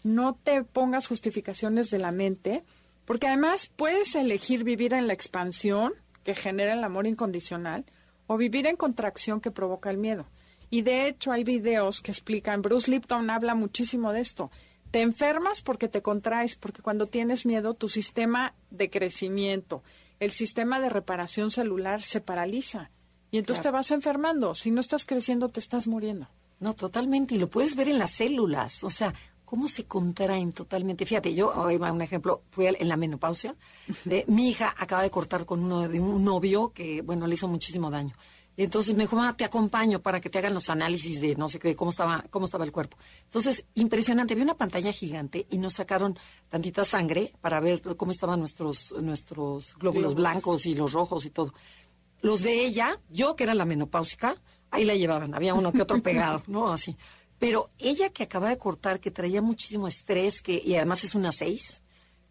No te pongas justificaciones de la mente, porque además puedes elegir vivir en la expansión que genera el amor incondicional o vivir en contracción que provoca el miedo. Y de hecho hay videos que explican, Bruce Lipton habla muchísimo de esto, te enfermas porque te contraes, porque cuando tienes miedo tu sistema de crecimiento, el sistema de reparación celular se paraliza y entonces te vas enfermando. Si no estás creciendo, te estás muriendo. No, totalmente. Y lo puedes ver en las células. O sea, cómo se contraen totalmente. Fíjate, yo, hoy va un ejemplo, fui en la menopausia. De, mi hija acaba de cortar con uno de un novio que, bueno, le hizo muchísimo daño. Entonces me dijo, te acompaño para que te hagan los análisis de no sé qué, cómo estaba, cómo estaba el cuerpo. Entonces, impresionante, vi una pantalla gigante y nos sacaron tantita sangre para ver cómo estaban nuestros, nuestros glóbulos blancos y los rojos y todo. Los de ella, yo que era la menopáusica, ahí la llevaban, había uno que otro pegado, ¿no? Así. Pero ella que acaba de cortar, que traía muchísimo estrés, que, y además es una seis,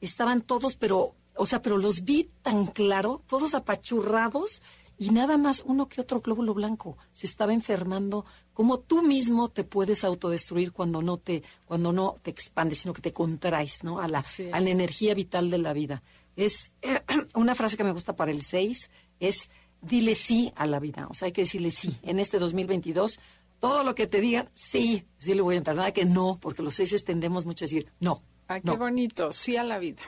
estaban todos, pero, o sea, pero los vi tan claro, todos apachurrados y nada más uno que otro glóbulo blanco se estaba enfermando como tú mismo te puedes autodestruir cuando no te cuando no te expandes sino que te contraes no a la a la energía vital de la vida es una frase que me gusta para el 6 es dile sí a la vida o sea hay que decirle sí. En este 2022 todo lo que te digan sí sí le voy a entrar. Nada que no porque los seis tendemos mucho a decir no ah qué bonito. Sí a la vida.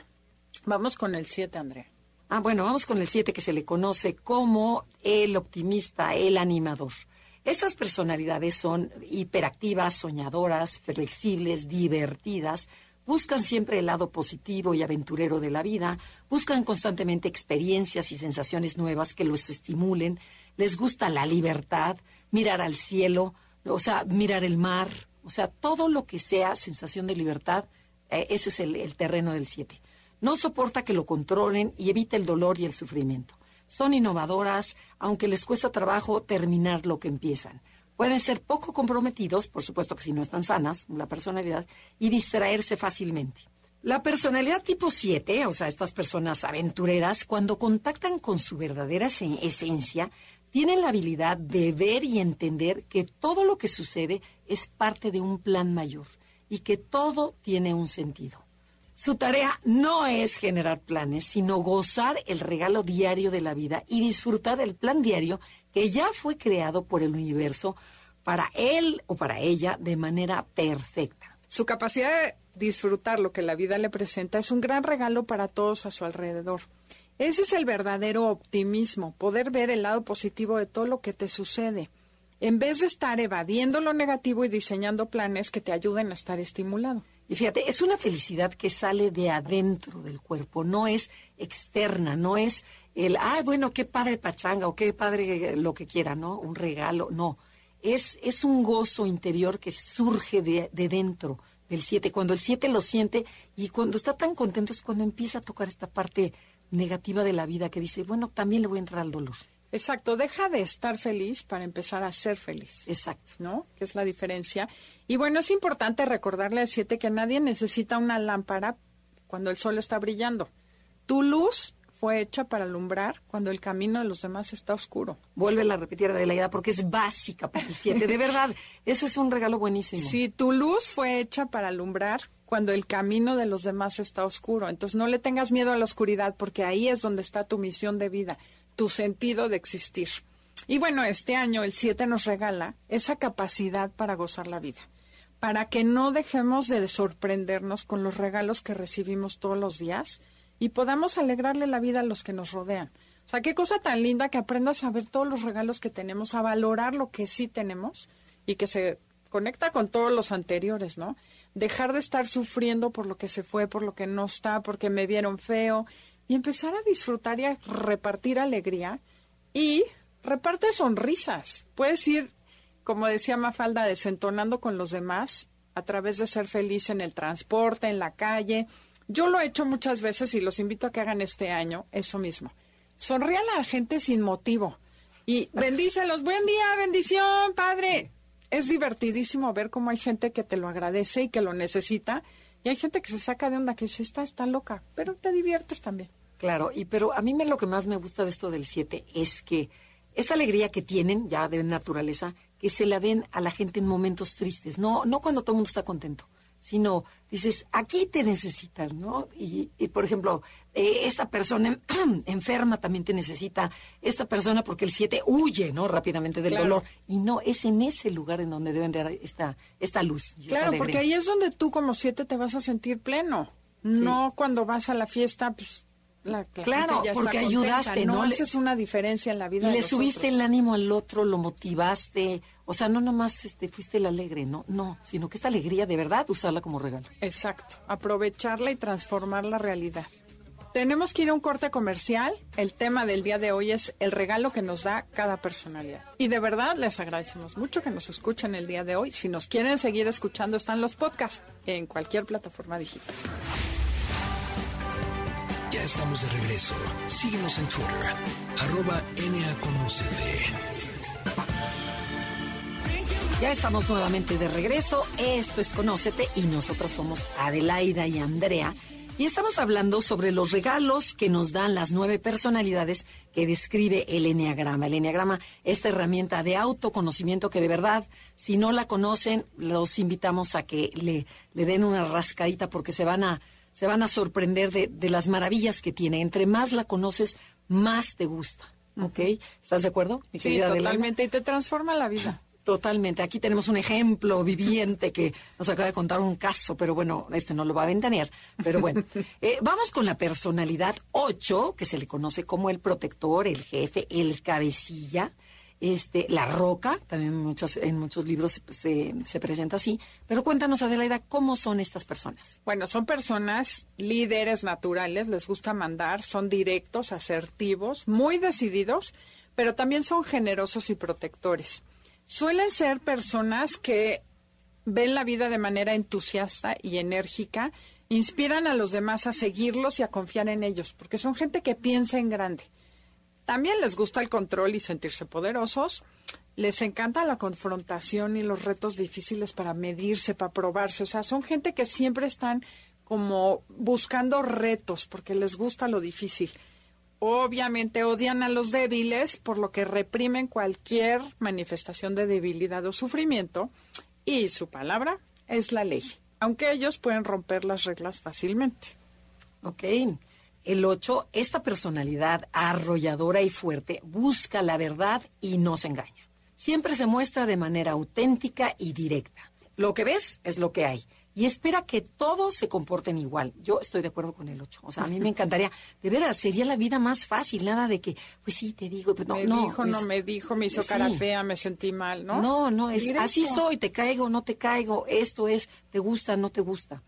Vamos con el 7 Andrea Ah, bueno, vamos con el 7 que se le conoce como el optimista, el animador. Estas personalidades son hiperactivas, soñadoras, flexibles, divertidas, buscan siempre el lado positivo y aventurero de la vida, buscan constantemente experiencias y sensaciones nuevas que los estimulen, les gusta la libertad, mirar al cielo, o sea, mirar el mar, o sea, todo lo que sea sensación de libertad, eh, ese es el, terreno del 7. No soporta que lo controlen y evita el dolor y el sufrimiento. Son innovadoras, aunque les cuesta trabajo terminar lo que empiezan. Pueden ser poco comprometidos, por supuesto que si no están sanas, la personalidad, y distraerse fácilmente. La personalidad tipo 7, o sea, estas personas aventureras, cuando contactan con su verdadera esencia, tienen la habilidad de ver y entender que todo lo que sucede es parte de un plan mayor y que todo tiene un sentido. Su tarea no es generar planes, sino gozar el regalo diario de la vida y disfrutar el plan diario que ya fue creado por el universo para él o para ella de manera perfecta. Su capacidad de disfrutar lo que la vida le presenta es un gran regalo para todos a su alrededor. Ese es el verdadero optimismo, poder ver el lado positivo de todo lo que te sucede, en vez de estar evadiendo lo negativo y diseñando planes que te ayuden a estar estimulado. Y fíjate, es una felicidad que sale de adentro del cuerpo, no es externa, no es el, ah, bueno, qué padre pachanga o qué padre lo que quiera, ¿no? Un regalo, no. Es, es un gozo interior que surge de, de dentro del siete. Cuando el siete lo siente y cuando está tan contento es cuando empieza a tocar esta parte negativa de la vida que dice, bueno, también le voy a entrar al dolor. Exacto, deja de estar feliz para empezar a ser feliz. Exacto. ¿No? Que es la diferencia. Y bueno, es importante recordarle al 7 que nadie necesita una lámpara cuando el sol está brillando. Tu luz fue hecha para alumbrar cuando el camino de los demás está oscuro. Vuelve a repetir idea porque es básica para el 7. De verdad, eso es un regalo buenísimo. Sí, tu luz fue hecha para alumbrar cuando el camino de los demás está oscuro. Entonces no le tengas miedo a la oscuridad porque ahí es donde está tu misión de vida, tu sentido de existir. Y bueno, este año el 7 nos regala esa capacidad para gozar la vida, para que no dejemos de sorprendernos con los regalos que recibimos todos los días y podamos alegrarle la vida a los que nos rodean. O sea, qué cosa tan linda que aprendas a ver todos los regalos que tenemos, a valorar lo que sí tenemos y que se conecta con todos los anteriores, ¿no? Dejar de estar sufriendo por lo que se fue, por lo que no está, porque me vieron feo y empezar a disfrutar y a repartir alegría y reparte sonrisas. Puedes ir, como decía Mafalda, desentonando con los demás a través de ser feliz en el transporte, en la calle, yo lo he hecho muchas veces y los invito a que hagan este año eso mismo. Sonríe a la gente sin motivo y bendícelos. Buen día, bendición, padre. Es divertidísimo ver cómo hay gente que te lo agradece y que lo necesita y hay gente que se saca de onda que dice, está, está loca, pero te diviertes también. Claro, y pero a mí me, lo que más me gusta de esto del 7 es que esta alegría que tienen ya de naturaleza, que se la den a la gente en momentos tristes, no, no cuando todo el mundo está contento sino dices, aquí te necesitan, ¿no? Y, por ejemplo, eh, esta persona enferma también te necesita, esta persona porque el 7 huye, ¿no? Rápidamente del dolor. Y no, es en ese lugar en donde deben de dar esta, esta luz. Claro, porque ahí es donde tú como 7 te vas a sentir pleno. No cuando vas a la fiesta, pues claro, porque ayudaste, ¿no? ¿no? Haces una diferencia en la vida. Y le subiste el ánimo al otro, lo motivaste. O sea, no nomás este, fuiste el alegre, ¿no? No, sino que esta alegría de verdad usarla como regalo. Exacto, aprovecharla y transformar la realidad. Tenemos que ir a un corte comercial. El tema del día de hoy es el regalo que nos da cada personalidad. Y de verdad les agradecemos mucho que nos escuchen el día de hoy. Si nos quieren seguir escuchando, están los podcasts en cualquier plataforma digital. Estamos de regreso. Síguenos en Twitter, arroba. Ya estamos nuevamente de regreso. Esto es Conócete y nosotros somos Adelaida y Andrea. Y estamos hablando sobre los regalos que nos dan las nueve personalidades que describe el Enneagrama. El Enneagrama, esta herramienta de autoconocimiento que de verdad, si no la conocen, los invitamos a que le, le den una rascadita porque se van a se van a sorprender de, de las maravillas que tiene. Entre más la conoces, más te gusta. ¿Ok? ¿Estás de acuerdo? sí, totalmente. Y te transforma la vida. Totalmente. Aquí tenemos un ejemplo viviente que nos acaba de contar un caso, pero bueno, este no lo va a ventanear. Pero bueno, eh, vamos con la personalidad 8, que se le conoce como el protector, el jefe, el cabecilla este, La Roca, también muchos, en muchos libros se, se, presenta así. Pero cuéntanos, Adelaida, ¿cómo son estas personas? Bueno, son personas líderes naturales, les gusta mandar, son directos, asertivos, muy decididos, pero también son generosos y protectores. Suelen ser personas que ven la vida de manera entusiasta y enérgica, inspiran a los demás a seguirlos y a confiar en ellos, porque son gente que piensa en grande. También les gusta el control y sentirse poderosos. Les encanta la confrontación y los retos difíciles para medirse, para probarse. O sea, son gente que siempre están como buscando retos porque les gusta lo difícil. Obviamente odian a los débiles, por lo que reprimen cualquier manifestación de debilidad o sufrimiento. Y su palabra es la ley, aunque ellos pueden romper las reglas fácilmente. Ok. El 8, esta personalidad arrolladora y fuerte busca la verdad y no se engaña. Siempre se muestra de manera auténtica y directa. Lo que ves es lo que hay. Y espera que todos se comporten igual. Yo estoy de acuerdo con el 8. O sea, a mí me encantaría, de veras, sería la vida más fácil, nada de que, pues sí, te digo, pero pues no, me dijo, no me dijo, me hizo cara fea, me sentí mal, ¿no? No, no, es así soy, te caigo, no te caigo, esto es, te gusta, no te gusta.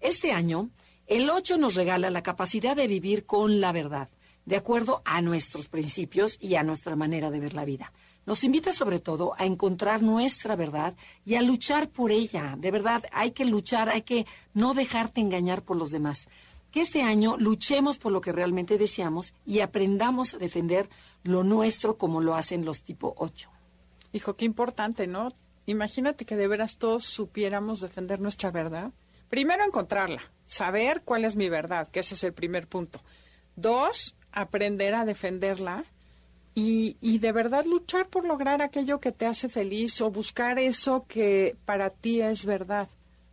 Este año el 8 nos regala la capacidad de vivir con la verdad, de acuerdo a nuestros principios y a nuestra manera de ver la vida. Nos invita sobre todo a encontrar nuestra verdad y a luchar por ella. De verdad, hay que luchar, hay que no dejarte engañar por los demás. que este año luchemos por lo que realmente deseamos y aprendamos a defender lo nuestro como lo hacen los tipo 8. Hijo, qué importante, ¿no? Imagínate que de veras todos supiéramos defender nuestra verdad. Primero, encontrarla, saber cuál es mi verdad, que ese es el primer punto. Dos, aprender a defenderla y, y, de verdad luchar por lograr aquello que te hace feliz o buscar eso que para ti es verdad,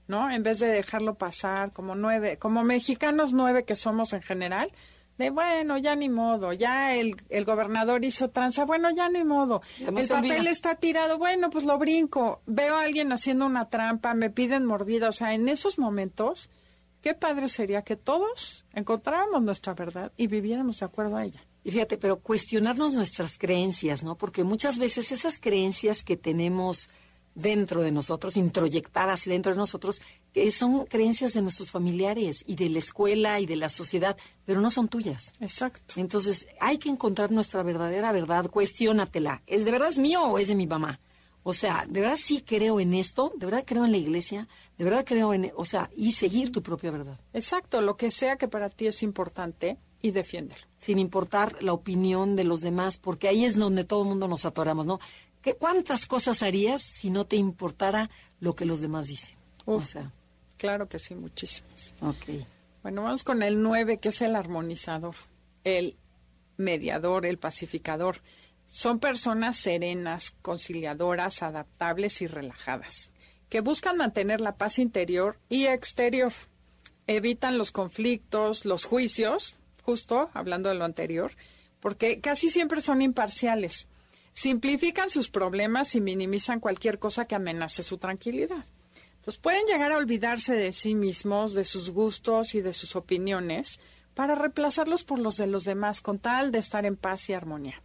¿no? En vez de dejarlo pasar como nueve, como mexicanos nueve que somos en general, de bueno, ya ni modo, ya el, el gobernador hizo tranza, bueno, ya ni modo, el papel está tirado, bueno, pues lo brinco, veo a alguien haciendo una trampa, me piden mordida, o sea, en esos momentos, qué padre sería que todos encontráramos nuestra verdad y viviéramos de acuerdo a ella. Y fíjate, pero cuestionarnos nuestras creencias, ¿no? Porque muchas veces esas creencias que tenemos dentro de nosotros, introyectadas dentro de nosotros, que son creencias de nuestros familiares y de la escuela y de la sociedad, pero no son tuyas. Exacto. Entonces, hay que encontrar nuestra verdadera verdad, cuestiónatela. ¿Es de verdad es mío o es de mi mamá? O sea, ¿de verdad sí creo en esto? ¿De verdad creo en la iglesia? ¿De verdad creo en, o sea, y seguir tu propia verdad? Exacto, lo que sea que para ti es importante y defiéndelo. Sin importar la opinión de los demás, porque ahí es donde todo el mundo nos atoramos, ¿no? ¿Qué, ¿Cuántas cosas harías si no te importara lo que los demás dicen? o sea. Claro que sí, muchísimas. Ok. Bueno, vamos con el 9, que es el armonizador, el mediador, el pacificador. Son personas serenas, conciliadoras, adaptables y relajadas, que buscan mantener la paz interior y exterior. Evitan los conflictos, los juicios, justo hablando de lo anterior, porque casi siempre son imparciales simplifican sus problemas y minimizan cualquier cosa que amenace su tranquilidad. Entonces pueden llegar a olvidarse de sí mismos, de sus gustos y de sus opiniones para reemplazarlos por los de los demás con tal de estar en paz y armonía.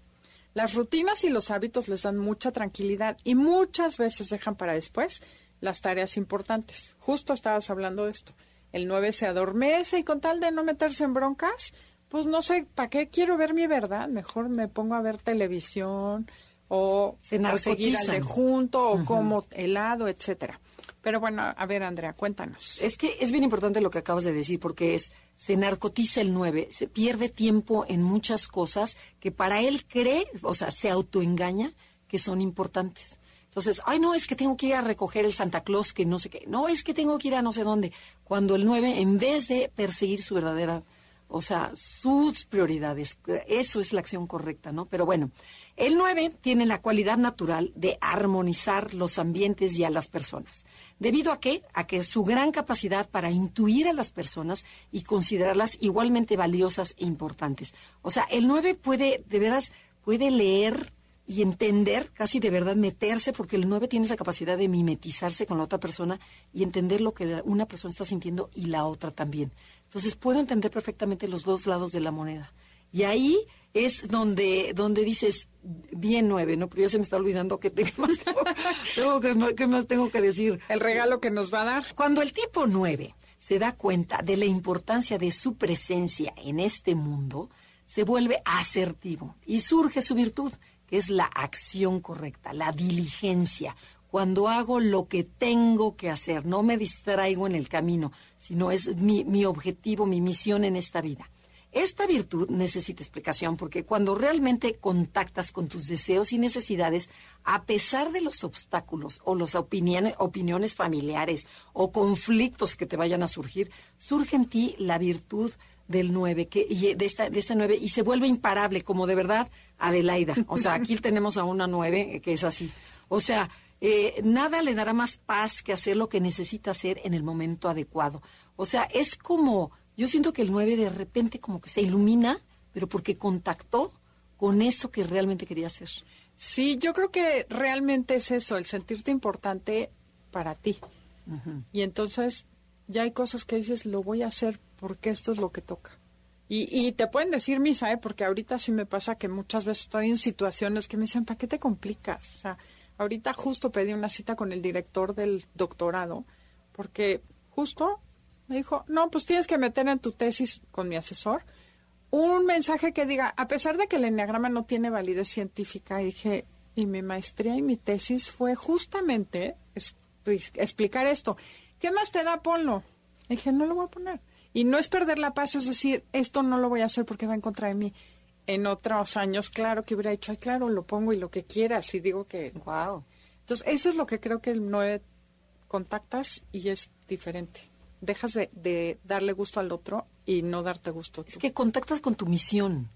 Las rutinas y los hábitos les dan mucha tranquilidad y muchas veces dejan para después las tareas importantes. Justo estabas hablando de esto. El 9 se adormece y con tal de no meterse en broncas, pues no sé, ¿para qué quiero ver mi verdad? Mejor me pongo a ver televisión o, a seguir al de junto o como helado, etcétera. Pero bueno, a ver, Andrea, cuéntanos. Es que es bien importante lo que acabas de decir, porque es, se narcotiza el 9, se pierde tiempo en muchas cosas que para él cree, o sea, se autoengaña que son importantes. Entonces, ay, no, es que tengo que ir a recoger el Santa Claus, que no sé qué. No, es que tengo que ir a no sé dónde. Cuando el 9, en vez de perseguir su verdadera o sea, sus prioridades. Eso es la acción correcta, ¿no? Pero bueno, el 9 tiene la cualidad natural de armonizar los ambientes y a las personas. ¿Debido a qué? A que su gran capacidad para intuir a las personas y considerarlas igualmente valiosas e importantes. O sea, el 9 puede, de veras, puede leer y entender, casi de verdad meterse, porque el 9 tiene esa capacidad de mimetizarse con la otra persona y entender lo que una persona está sintiendo y la otra también. Entonces puedo entender perfectamente los dos lados de la moneda. Y ahí es donde, donde dices, bien nueve, ¿no? Pero ya se me está olvidando que, ¿qué, más tengo, que, más tengo que decir. El regalo que nos va a dar. Cuando el tipo nueve se da cuenta de la importancia de su presencia en este mundo, se vuelve asertivo y surge su virtud, que es la acción correcta, la diligencia, cuando hago lo que tengo que hacer, no me distraigo en el camino, sino es mi, objetivo, mi misión en esta vida. Esta virtud necesita explicación porque cuando realmente contactas con tus deseos y necesidades, a pesar de los obstáculos o las opiniones, opiniones familiares o conflictos que te vayan a surgir, surge en ti la virtud del 9, que, de, esta, de esta 9, y se vuelve imparable, como de verdad Adelaida. O sea, aquí tenemos a una 9 que es así. O sea, eh, nada le dará más paz que hacer lo que necesita hacer en el momento adecuado. O sea, es como, yo siento que el 9 de repente como que se ilumina, pero porque contactó con eso que realmente quería hacer. Sí, yo creo que realmente es eso, el sentirte importante para ti. Y entonces ya hay cosas que dices, lo voy a hacer porque esto es lo que toca. Y, y, te pueden decir misa, ¿eh? porque ahorita sí me pasa que muchas veces estoy en situaciones que me dicen, ¿para qué te complicas? O sea, Ahorita justo pedí una cita con el director del doctorado, porque justo me dijo, no, pues tienes que meter en tu tesis con mi asesor un mensaje que diga, a pesar de que el enneagrama no tiene validez científica, dije, y mi maestría y mi tesis fue justamente explicar esto. ¿Qué más te da? Ponlo. dije, no lo voy a poner. Y no es perder la paz, es decir, esto no lo voy a hacer porque va en contra de mí. En otros años, claro que hubiera dicho, ay, claro, lo pongo y lo que quieras. Y digo que. Wow. Entonces, eso es lo que creo que el 9 contactas y es diferente. Dejas de, de darle gusto al otro y no darte gusto. Es que contactas con tu misión.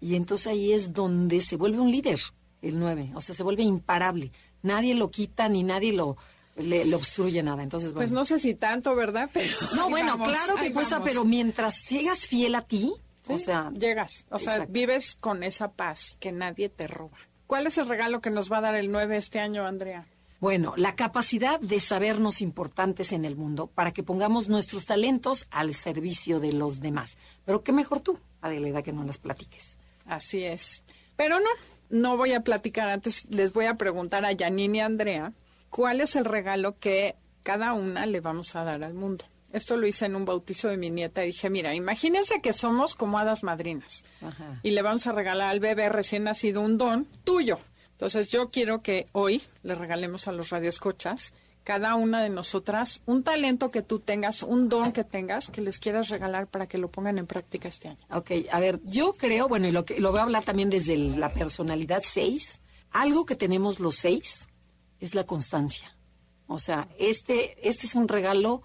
Y entonces ahí es donde se vuelve un líder, el 9. O sea, se vuelve imparable. Nadie lo quita ni nadie lo le, le obstruye nada. Entonces, Pues no sé si tanto, ¿verdad? Pero No, bueno, vamos, claro que cuesta, vamos. pero mientras sigas fiel a ti, o sea, llegas, o sea, vives con esa paz que nadie te roba. ¿Cuál es el regalo que nos va a dar el 9 este año, Andrea? Bueno, la capacidad de sabernos importantes en el mundo para que pongamos nuestros talentos al servicio de los demás. Pero qué mejor tú, Adelaida, que no las platiques. Así es. Pero no, no voy a platicar antes. Les voy a preguntar a Janine y a Andrea cuál es el regalo que cada una le vamos a dar al mundo. Esto lo hice en un bautizo de mi nieta y dije, mira, imagínense que somos como hadas madrinas Ajá. y le vamos a regalar al bebé recién nacido un don tuyo. Entonces yo quiero que hoy le regalemos a los radioescuchas cada una de nosotras un talento que tú tengas, un don que tengas, que les quieras regalar para que lo pongan en práctica este año. Ok, a ver, yo creo, bueno, y lo, que, lo voy a hablar también desde el- la personalidad 6, algo que tenemos los seis es la constancia. O sea, este, este es un regalo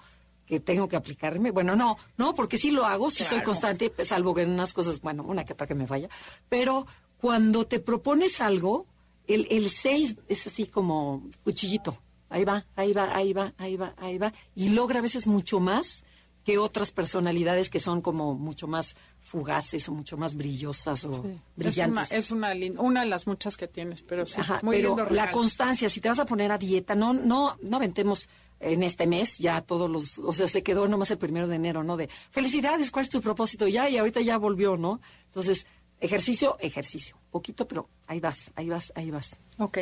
que tengo que aplicarme. Bueno, no, no, porque sí lo hago, sí soy constante, salvo que en unas cosas, bueno, una que otra que me falla. Pero cuando te propones algo, el, el 6 es así como cuchillito. Ahí va, ahí va, ahí va, ahí va, ahí va. Y logra a veces mucho más que otras personalidades que son como mucho más fugaces o mucho más brillosas o Es brillantes. es una, lin- una de las muchas que tienes, pero sí, Ajá, muy pero lindo la constancia, si te vas a poner a dieta, no, no, no aventemos en este mes ya todos los, o sea, se quedó nomás el primero de enero, ¿no? De felicidades, ¿cuál es tu propósito? Ya, y ahorita ya volvió, ¿no? Entonces, ejercicio, ejercicio, poquito, pero ahí vas, ahí vas, ahí vas. Ok.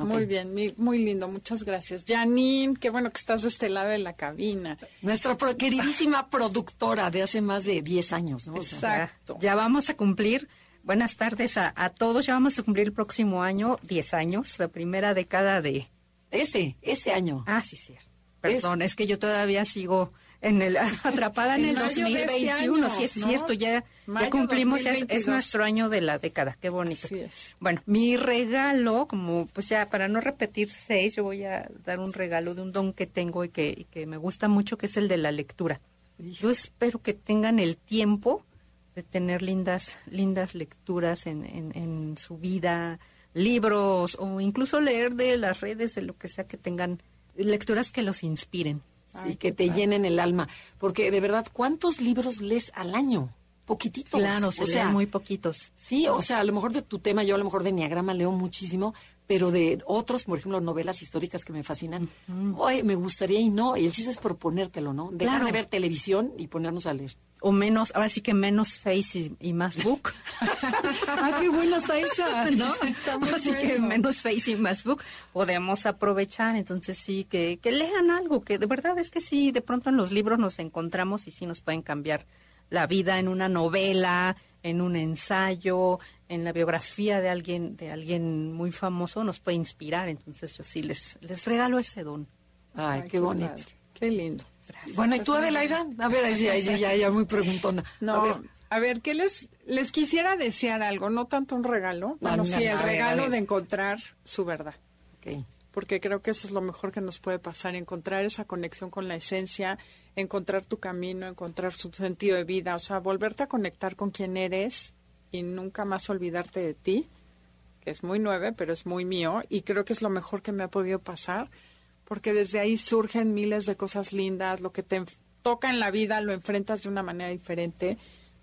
Ok. Muy bien, mi- muy lindo, muchas gracias. Janine, qué bueno que estás de este lado de la cabina. Nuestra pro- queridísima productora de hace más de 10 años, ¿no? O sea, Exacto. Ya vamos a cumplir, buenas tardes a, a todos, ya vamos a cumplir el próximo año 10 años, la primera década de... este, este año. Ah, sí, cierto. Perdón, es, que yo todavía sigo en el atrapada en En el mayo de este 2021, año, sí es ¿no? cierto, ya, cumplimos, ya es, es 2022. nuestro año de la década, qué bonito. Así es. Bueno, mi regalo, como pues ya para no repetir seis, yo voy a dar un regalo de un don que tengo y que, y que me gusta mucho, que es el de la lectura. Yo espero que tengan el tiempo de tener lindas, lindas lecturas en, en, en su vida, libros o incluso leer de las redes, de lo que sea que tengan, lecturas que los inspiren. Sí, que te llenen el alma. Porque de verdad, ¿cuántos libros lees al año? Poquititos. Claro, se o sea, muy poquitos. Sí, o sea, a lo mejor de tu tema, yo a lo mejor de Enneagrama leo muchísimo, pero de otros, por ejemplo, novelas históricas que me fascinan, ay, me gustaría y no, y el chiste es proponértelo, ¿no? Dejar Claro. de ver televisión y ponernos a leer. O menos, ahora sí que menos Face y, y más Book. ¡Ah, qué buena está esa! ¿no? Está Así que menos Face y más Book podemos aprovechar. Entonces sí, que, que lean algo, que de verdad es que sí, de pronto en los libros nos encontramos y sí nos pueden cambiar la vida en una novela, en un ensayo, en la biografía de alguien, de alguien muy famoso, nos puede inspirar. Entonces yo sí les, les regalo ese don. Ay, qué bonito. padre, Qué lindo. Bueno, ¿y tú, Adelaida? A ver, ahí sí, ahí sí, ya, ya muy preguntona. No, A ver, ¿qué les, les quisiera desear algo? No tanto un regalo, bueno, no, sí, no, el a a regalo ver. de encontrar su verdad. ok. porque creo que eso es lo mejor que nos puede pasar, encontrar esa conexión con la esencia, encontrar tu camino, encontrar su sentido de vida, o sea, volverte a conectar con quien eres y nunca más olvidarte de ti, que es muy nueve, pero es muy mío, y creo que es lo mejor que me ha podido pasar, porque desde ahí surgen miles de cosas lindas, lo que te toca en la vida lo enfrentas de una manera diferente,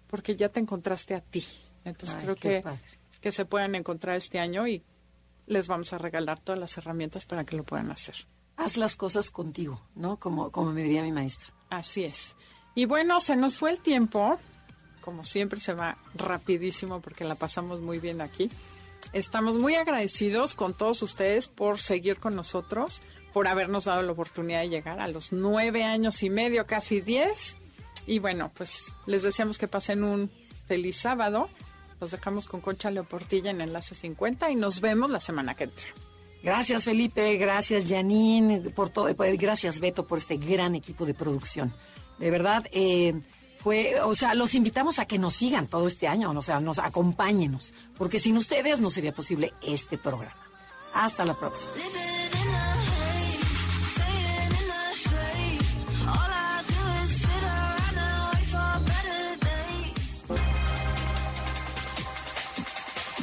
porque ya te encontraste a ti. Entonces Ay, creo que, padre. que se puedan encontrar este año y les vamos a regalar todas las herramientas para que lo puedan hacer. Haz las cosas contigo, ¿no? Como, como me diría mi maestra. Así es. Y bueno, se nos fue el tiempo. Como siempre, se va rapidísimo porque la pasamos muy bien aquí. Estamos muy agradecidos con todos ustedes por seguir con nosotros, por habernos dado la oportunidad de llegar a los nueve años y medio, casi diez. Y bueno, pues les deseamos que pasen un feliz sábado. Los dejamos con Concha Leoportilla en Enlace 50 y nos vemos la semana que entra. Gracias, Felipe. Gracias, Janine. Por todo, pues, gracias, Beto, por este gran equipo de producción. De verdad, eh, Fue, o sea, los invitamos a que nos sigan todo este año, o sea, nos acompáñenos, porque sin ustedes no sería posible este programa. Hasta la próxima.